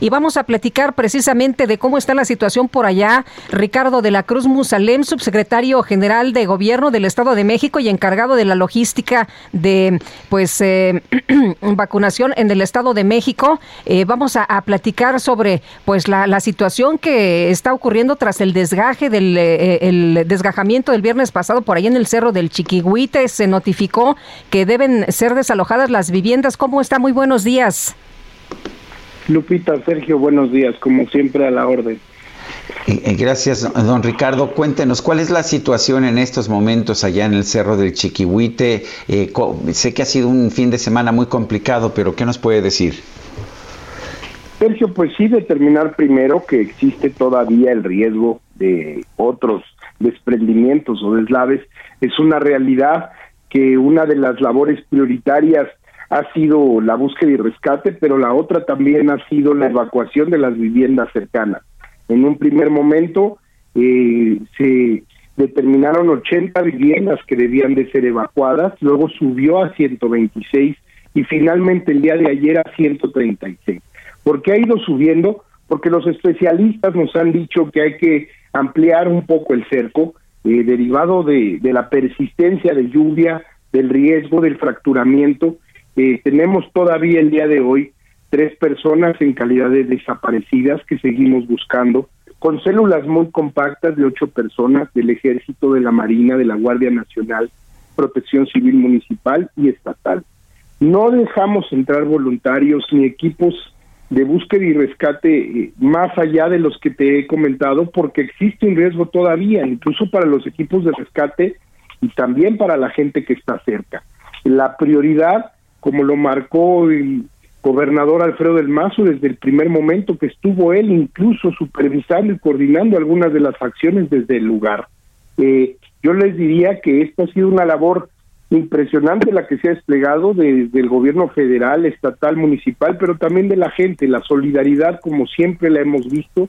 Y vamos a platicar precisamente de cómo está la situación por allá. Ricardo de la Cruz Musalem, subsecretario general de Gobierno del Estado de México y encargado de la logística de pues eh, vacunación en el Estado de México. Eh, vamos a, platicar sobre pues la, situación que está ocurriendo tras el desgaje del eh, el desgajamiento del viernes pasado por ahí en el Cerro del Chiquihuite. Se notificó que deben ser desalojadas las viviendas. ¿Cómo está? Muy buenos días. Lupita, Sergio, buenos días, como siempre a la orden. Gracias, don Ricardo. Cuéntenos, ¿cuál es la situación en estos momentos allá en el Cerro del Chiquihuite? Eh, sé que ha sido un fin de semana muy complicado, pero ¿qué nos puede decir? Sergio, pues sí, determinar primero que existe todavía el riesgo de otros desprendimientos o deslaves. Es una realidad que una de las labores prioritarias ha sido la búsqueda y rescate, pero la otra también ha sido la evacuación de las viviendas cercanas. En un primer momento eh, se determinaron 80 viviendas que debían de ser evacuadas, luego subió a 126 y finalmente el día de ayer a 136. ¿Por qué ha ido subiendo? Porque los especialistas nos han dicho que hay que ampliar un poco el cerco, eh, derivado de, de la persistencia de lluvia, del riesgo del fracturamiento, eh, tenemos todavía el día de hoy tres personas en calidad de desaparecidas que seguimos buscando, con células muy compactas de ocho personas del Ejército, de la Marina, de la Guardia Nacional, Protección Civil Municipal y Estatal. No dejamos entrar voluntarios ni equipos de búsqueda y rescate eh, más allá de los que te he comentado, porque existe un riesgo todavía, incluso para los equipos de rescate y también para la gente que está cerca. La prioridad como lo marcó el gobernador Alfredo del Mazo desde el primer momento que estuvo él incluso supervisando y coordinando algunas de las acciones desde el lugar. Eh, yo les diría que esta ha sido una labor impresionante la que se ha desplegado desde el gobierno federal, estatal, municipal, pero también de la gente, la solidaridad como siempre la hemos visto,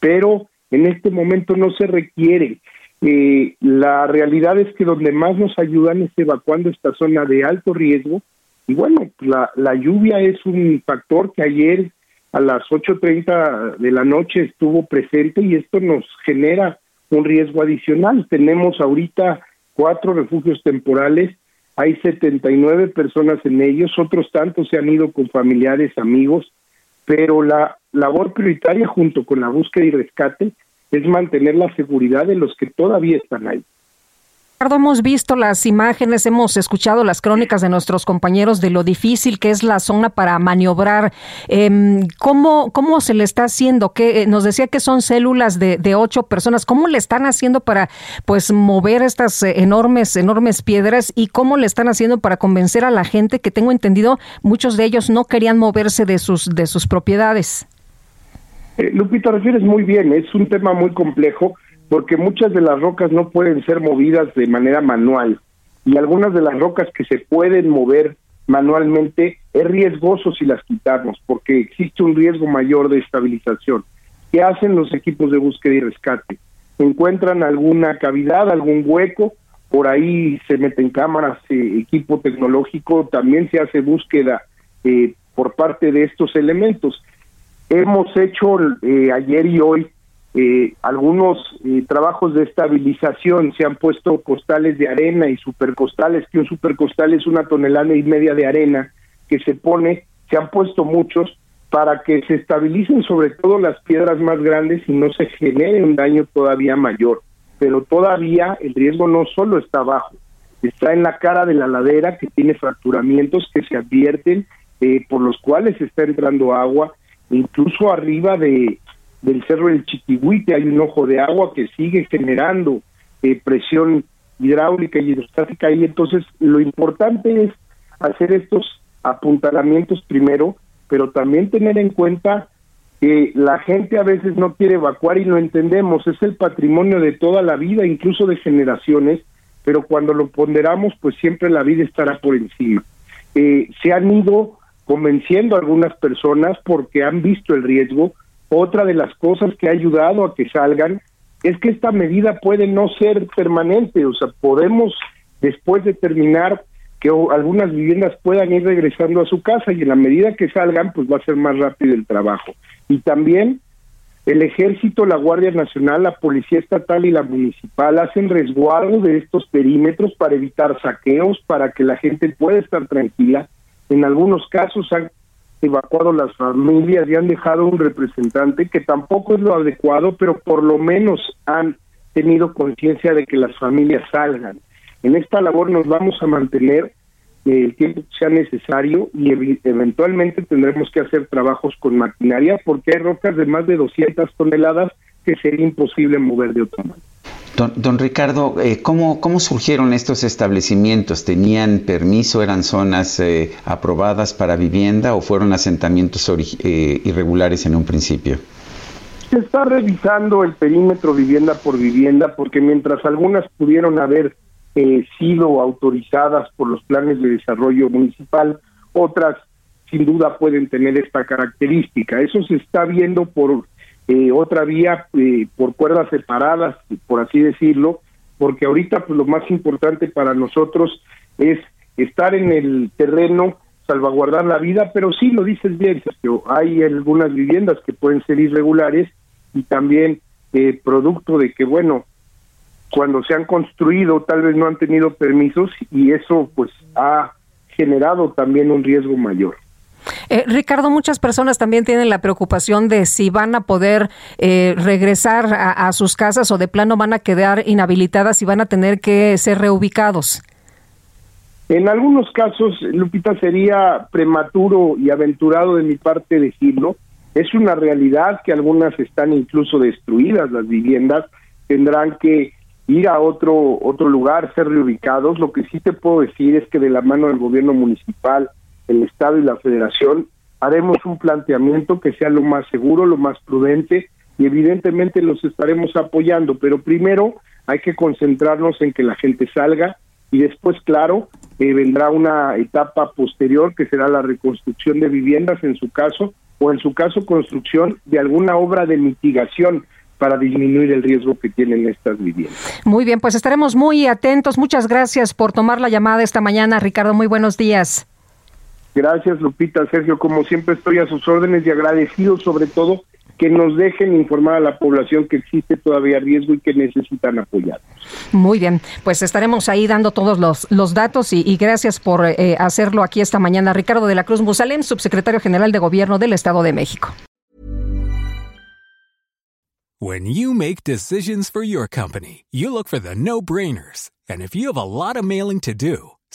pero en este momento no se requiere. Eh, la realidad es que donde más nos ayudan es evacuando esta zona de alto riesgo, y bueno, la, lluvia es un factor que ayer a las 8.30 de la noche estuvo presente y esto nos genera un riesgo adicional. Tenemos ahorita cuatro refugios temporales, hay 79 personas en ellos, otros tantos se han ido con familiares, amigos, pero la labor prioritaria junto con la búsqueda y rescate es mantener la seguridad de los que todavía están ahí. Hemos visto las imágenes, hemos escuchado las crónicas de nuestros compañeros de lo difícil que es la zona para maniobrar. Eh, ¿cómo, ¿Cómo se le está haciendo? Que eh, nos decía que son células de, de, ocho personas. ¿Cómo le están haciendo para pues mover estas eh, enormes, enormes piedras y cómo le están haciendo para convencer a la gente que tengo entendido muchos de ellos no querían moverse de sus de sus propiedades? Eh, Lupita, refieres muy bien. Es un tema muy complejo porque muchas de las rocas no pueden ser movidas de manera manual y algunas de las rocas que se pueden mover manualmente es riesgoso si las quitamos porque existe un riesgo mayor de estabilización. ¿Qué hacen los equipos de búsqueda y rescate? Encuentran alguna cavidad, algún hueco, por ahí se meten cámaras, eh, equipo tecnológico, también se hace búsqueda eh, por parte de estos elementos. Hemos hecho eh, ayer y hoy eh, algunos eh, trabajos de estabilización se han puesto costales de arena y supercostales, que un supercostal es una tonelada y media de arena que se pone, se han puesto muchos para que se estabilicen sobre todo las piedras más grandes y no se genere un daño todavía mayor. Pero todavía el riesgo no solo está abajo, está en la cara de la ladera que tiene fracturamientos que se advierten, eh, por los cuales está entrando agua, incluso arriba de, del Cerro del Chiquihuite hay un ojo de agua que sigue generando eh, presión hidráulica y hidrostática y entonces lo importante es hacer estos apuntalamientos primero, pero también tener en cuenta que la gente a veces no quiere evacuar y lo entendemos, es el patrimonio de toda la vida, incluso de generaciones, pero cuando lo ponderamos, pues siempre la vida estará por encima. Eh, se han ido convenciendo algunas personas porque han visto el riesgo. Otra de las cosas que ha ayudado a que salgan es que esta medida puede no ser permanente, o sea, podemos después de terminar que algunas viviendas puedan ir regresando a su casa y en la medida que salgan, pues va a ser más rápido el trabajo. Y también el ejército, la Guardia Nacional, la Policía Estatal y la Municipal hacen resguardo de estos perímetros para evitar saqueos, para que la gente pueda estar tranquila. En algunos casos han evacuado las familias y han dejado un representante que tampoco es lo adecuado, pero por lo menos han tenido conciencia de que las familias salgan. En esta labor nos vamos a mantener el tiempo que sea necesario y eventualmente tendremos que hacer trabajos con maquinaria porque hay rocas de más de 200 toneladas que sería imposible mover de otra manera. Don, Ricardo, eh, ¿cómo, ¿cómo, surgieron estos establecimientos? ¿Tenían permiso? ¿Eran zonas eh, aprobadas para vivienda o fueron asentamientos irregulares en un principio? Se está revisando el perímetro vivienda por vivienda porque mientras algunas pudieron haber eh, sido autorizadas por los planes de desarrollo municipal, otras sin duda pueden tener esta característica. Eso se está viendo por eh, otra vía, eh, por cuerdas separadas, por así decirlo, porque ahorita pues, lo más importante para nosotros es estar en el terreno, salvaguardar la vida, pero sí lo dices bien, hay algunas viviendas que pueden ser irregulares y también eh, producto de que, bueno, cuando se han construido tal vez no han tenido permisos y eso pues ha generado también un riesgo mayor. Eh, Ricardo, muchas personas también tienen la preocupación de si van a poder eh, regresar a, sus casas o de plano van a quedar inhabilitadas y van a tener que ser reubicados. En algunos casos, Lupita, sería prematuro y aventurado de mi parte decirlo. Es una realidad que algunas están incluso destruidas, las viviendas tendrán que ir a otro otro lugar, ser reubicados. Lo que sí te puedo decir es que de la mano del gobierno municipal, el estado y la federación haremos un planteamiento que sea lo más seguro, lo más prudente y evidentemente los estaremos apoyando, pero primero hay que concentrarnos en que la gente salga y después, claro, eh, vendrá una etapa posterior que será la reconstrucción de viviendas en su caso o en su caso construcción de alguna obra de mitigación para disminuir el riesgo que tienen estas viviendas. Muy bien, pues estaremos muy atentos. Muchas gracias por tomar la llamada esta mañana, Ricardo. Muy buenos días. Gracias, Lupita. Sergio, como siempre estoy a sus órdenes y agradecido sobre todo que nos dejen informar a la población que existe todavía riesgo y que necesitan apoyar. Muy bien, pues estaremos ahí dando todos los, los datos y, gracias por eh, hacerlo aquí esta mañana. Ricardo de la Cruz Musalem, subsecretario general de Gobierno del Estado de México. When you make decisions for your company, you look for the no-brainers. And if you have a lot of mailing to do,